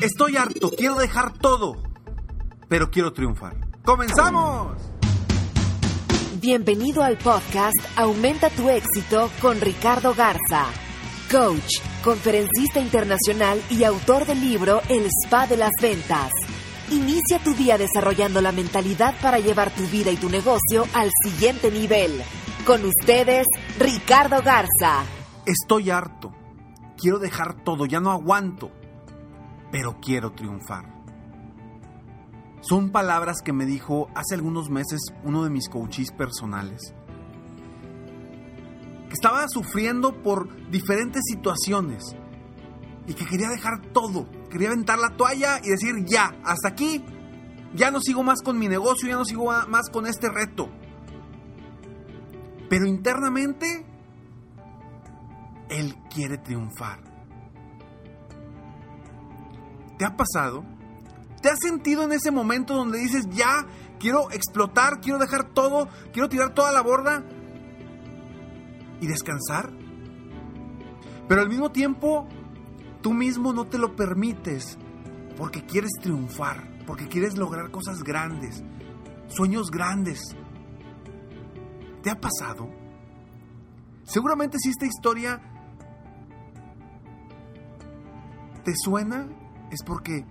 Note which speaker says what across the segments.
Speaker 1: Estoy harto, quiero dejar todo, pero quiero triunfar. ¡Comenzamos!
Speaker 2: Bienvenido al podcast Aumenta tu éxito con Ricardo Garza, coach, conferencista internacional y autor del libro El Spa de las Ventas. Inicia tu día desarrollando la mentalidad para llevar tu vida y tu negocio al siguiente nivel. Con ustedes, Ricardo Garza.
Speaker 1: Estoy harto, quiero dejar todo, ya no aguanto pero quiero triunfar. Son palabras que me dijo hace algunos meses uno de mis coaches personales. Que estaba sufriendo por diferentes situaciones y que quería dejar todo. Quería aventar la toalla y decir ya, hasta aquí. Ya no sigo más con mi negocio, ya no sigo más con este reto. Pero internamente, él quiere triunfar. ¿Te ha pasado? ¿Te has sentido en ese momento donde dices, ya, quiero explotar, quiero dejar todo, quiero tirar toda la borda y descansar? Pero al mismo tiempo, tú mismo no te lo permites porque quieres triunfar, porque quieres lograr cosas grandes, sueños grandes. ¿Te ha pasado? Seguramente si esta historia te suena, es porque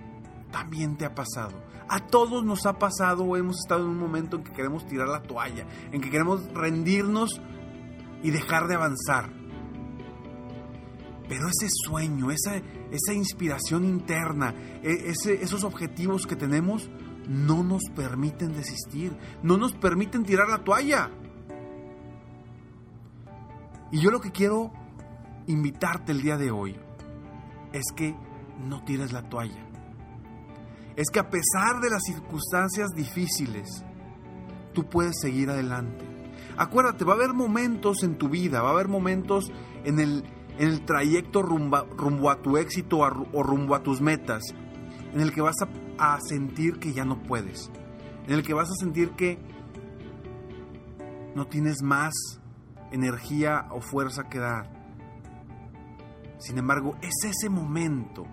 Speaker 1: también te ha pasado. A todos nos ha pasado o hemos estado en un momento en que queremos tirar la toalla, en que queremos rendirnos y dejar de avanzar. Pero ese sueño, esa, esa inspiración interna, e, esos objetivos que tenemos, no nos permiten desistir, no nos permiten tirar la toalla. Y yo lo que quiero invitarte el día de hoy es que no tires la toalla. Es que a pesar de las circunstancias difíciles, tú puedes seguir adelante. Acuérdate, va a haber momentos en tu vida, va a haber momentos en el, en el trayecto rumbo, a tu éxito o rumbo a tus metas, en el que vas a, a sentir que ya no puedes, en el que vas a sentir que no tienes más energía o fuerza que dar. Sin embargo, es ese momento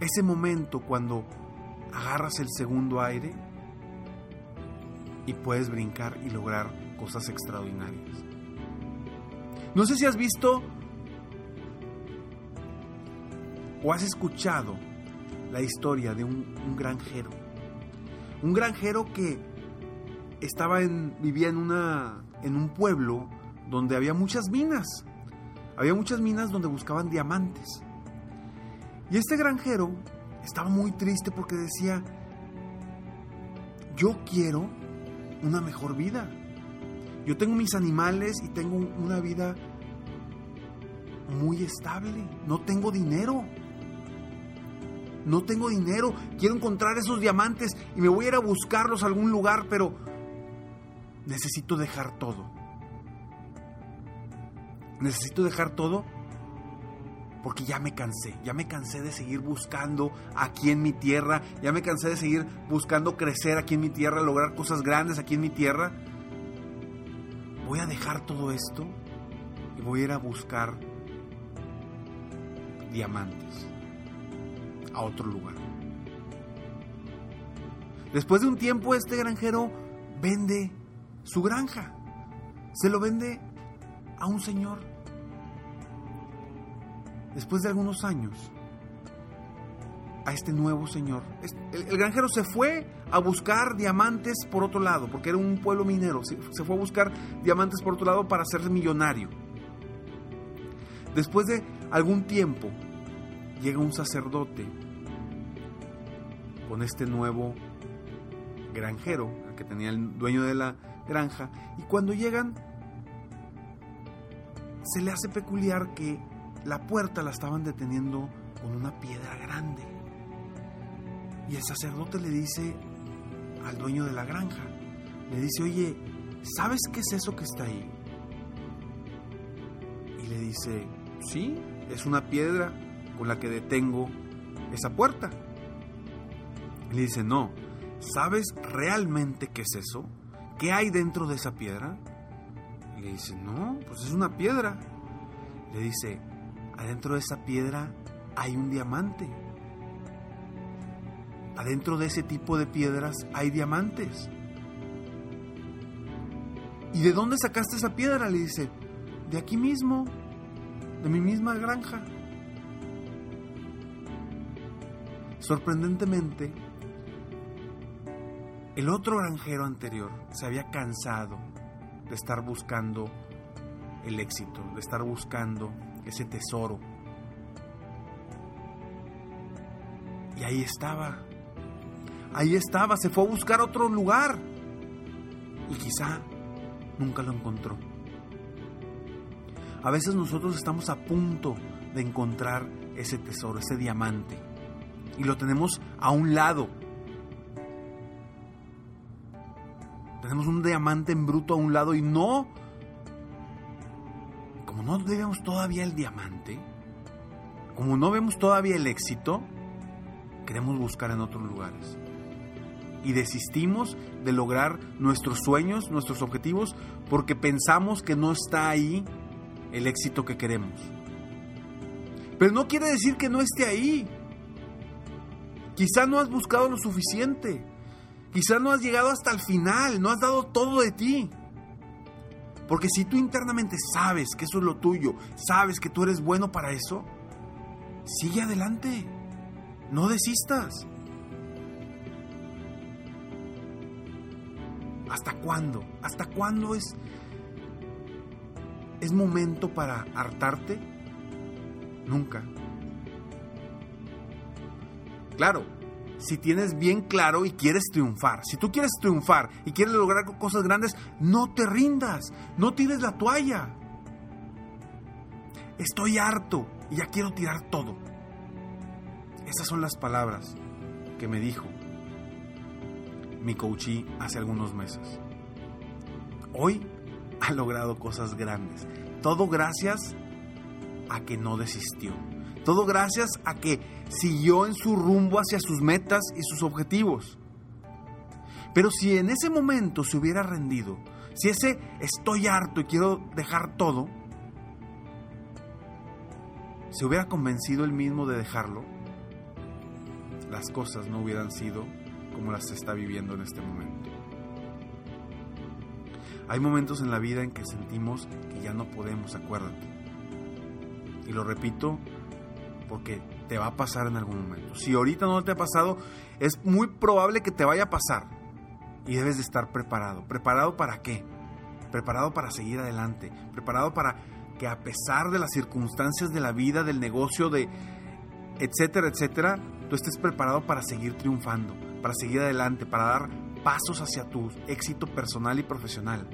Speaker 1: ese momento cuando agarras el segundo aire y puedes brincar y lograr cosas extraordinarias. No sé si has visto o has escuchado la historia de un, granjero. Un granjero que estaba en, vivía en, una, en un pueblo donde había muchas minas. Había muchas minas donde buscaban diamantes. Y este granjero estaba muy triste porque decía, yo quiero una mejor vida. Yo tengo mis animales y tengo una vida muy estable. No tengo dinero. No tengo dinero. Quiero encontrar esos diamantes y me voy a ir a buscarlos a algún lugar, pero necesito dejar todo. Necesito dejar todo porque ya me cansé, ya me cansé de seguir buscando aquí en mi tierra, ya me cansé de seguir buscando crecer aquí en mi tierra, lograr cosas grandes aquí en mi tierra. Voy a dejar todo esto y voy a ir a buscar diamantes a otro lugar. Después de un tiempo este granjero vende su granja, se lo vende a un señor después de algunos años, a este nuevo señor. El, granjero se fue a buscar diamantes por otro lado, porque era un pueblo minero. Se, fue a buscar diamantes por otro lado para hacerse millonario. Después de algún tiempo, llega un sacerdote con este nuevo granjero, que tenía el dueño de la granja, y cuando llegan, se le hace peculiar que la puerta la estaban deteniendo con una piedra grande. Y el sacerdote le dice al dueño de la granja, le dice, oye, ¿sabes qué es eso que está ahí? Y le dice, sí, es una piedra con la que detengo esa puerta. Y le dice, no, ¿sabes realmente qué es eso? ¿Qué hay dentro de esa piedra? Y le dice, no, pues es una piedra. Le dice, adentro de esa piedra hay un diamante. Adentro de ese tipo de piedras hay diamantes. ¿Y de dónde sacaste esa piedra? Le dice, de aquí mismo, de mi misma granja. Sorprendentemente, el otro granjero anterior se había cansado de estar buscando el éxito, de estar buscando ese tesoro. Y ahí estaba, ahí estaba, se fue a buscar otro lugar y quizá nunca lo encontró. A veces nosotros estamos a punto de encontrar ese tesoro, ese diamante, y lo tenemos a un lado. Tenemos un diamante en bruto a un lado y no, no vemos todavía el diamante, como no vemos todavía el éxito, queremos buscar en otros lugares. Y desistimos de lograr nuestros sueños, nuestros objetivos, porque pensamos que no está ahí el éxito que queremos. Pero no quiere decir que no esté ahí. Quizá no has buscado lo suficiente. Quizá no has llegado hasta el final, no has dado todo de ti. Porque si tú internamente sabes que eso es lo tuyo, sabes que tú eres bueno para eso, sigue adelante. No desistas. ¿Hasta cuándo? ¿Hasta cuándo es es momento para hartarte? Nunca. Claro, si tienes bien claro y quieres triunfar, si tú quieres triunfar y quieres lograr cosas grandes, no te rindas, no tires la toalla. Estoy harto y ya quiero tirar todo. Esas son las palabras que me dijo mi coachí hace algunos meses. Hoy ha logrado cosas grandes. Todo gracias a que no desistió. Todo gracias a que siguió en su rumbo hacia sus metas y sus objetivos. Pero si en ese momento se hubiera rendido, si ese estoy harto y quiero dejar todo, se hubiera convencido él mismo de dejarlo, las cosas no hubieran sido como las está viviendo en este momento. Hay momentos en la vida en que sentimos que ya no podemos, acuérdate. Y lo repito porque te va a pasar en algún momento. Si ahorita no te ha pasado, es muy probable que te vaya a pasar. Y debes de estar preparado. ¿Preparado para qué? Preparado para seguir adelante. Preparado para que a pesar de las circunstancias de la vida, del negocio, de etcétera, etcétera, tú estés preparado para seguir triunfando, para seguir adelante, para dar pasos hacia tu éxito personal y profesional.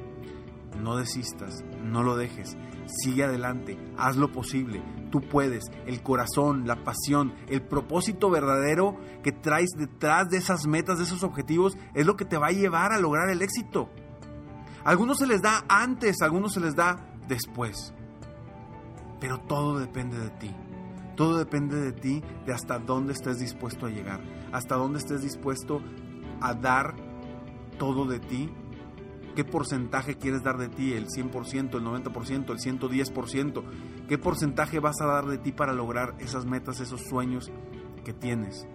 Speaker 1: No desistas, no lo dejes, sigue adelante, haz lo posible, tú puedes, el corazón, la pasión, el propósito verdadero que traes detrás de esas metas, de esos objetivos, es lo que te va a llevar a lograr el éxito. Algunos se les da antes, algunos se les da después, pero todo depende de ti. Todo depende de ti, de hasta dónde estés dispuesto a llegar, hasta dónde estés dispuesto a dar todo de ti ¿Qué porcentaje quieres dar de ti? ¿El 100%, el 90%, el 110%? ¿Qué porcentaje vas a dar de ti para lograr esas metas, esos sueños que tienes?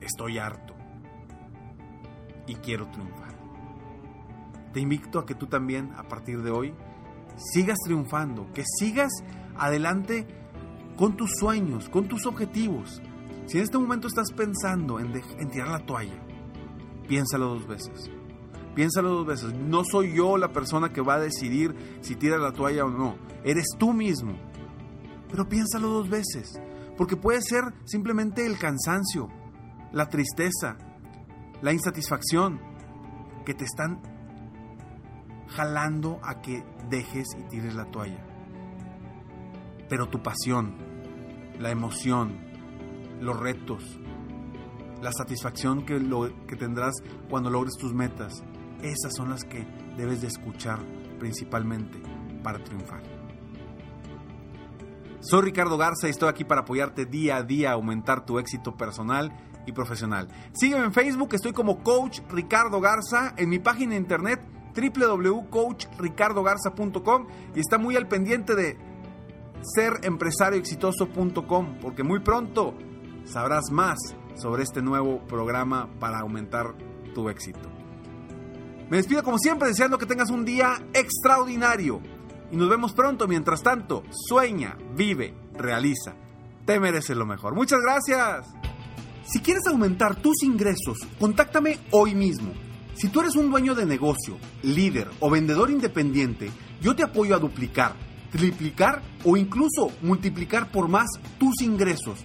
Speaker 1: Estoy harto y quiero triunfar. Te invito a que tú también, a partir de hoy, sigas triunfando, que sigas adelante con tus sueños, con tus objetivos. Si en este momento estás pensando en, tirar la toalla, piénsalo dos veces. Piénsalo dos veces. No soy yo la persona que va a decidir si tira la toalla o no. Eres tú mismo. Pero piénsalo dos veces. Porque puede ser simplemente el cansancio, la tristeza, la insatisfacción que te están jalando a que dejes y tires la toalla. Pero tu pasión, la emoción, los retos, la satisfacción que, lo, que tendrás cuando logres tus metas, esas son las que debes de escuchar principalmente para triunfar. Soy Ricardo Garza y estoy aquí para apoyarte día a día a aumentar tu éxito personal y profesional. Sígueme en Facebook, estoy como Coach Ricardo Garza, en mi página de internet www.coachricardogarza.com y está muy al pendiente de serempresarioexitoso.com porque muy pronto sabrás más sobre este nuevo programa para aumentar tu éxito. Me despido como siempre deseando que tengas un día extraordinario y nos vemos pronto. Mientras tanto, sueña, vive, realiza. Te mereces lo mejor. Muchas gracias. Si quieres aumentar tus ingresos, contáctame hoy mismo. Si tú eres un dueño de negocio, líder o vendedor independiente, yo te apoyo a duplicar, triplicar o incluso multiplicar por más tus ingresos.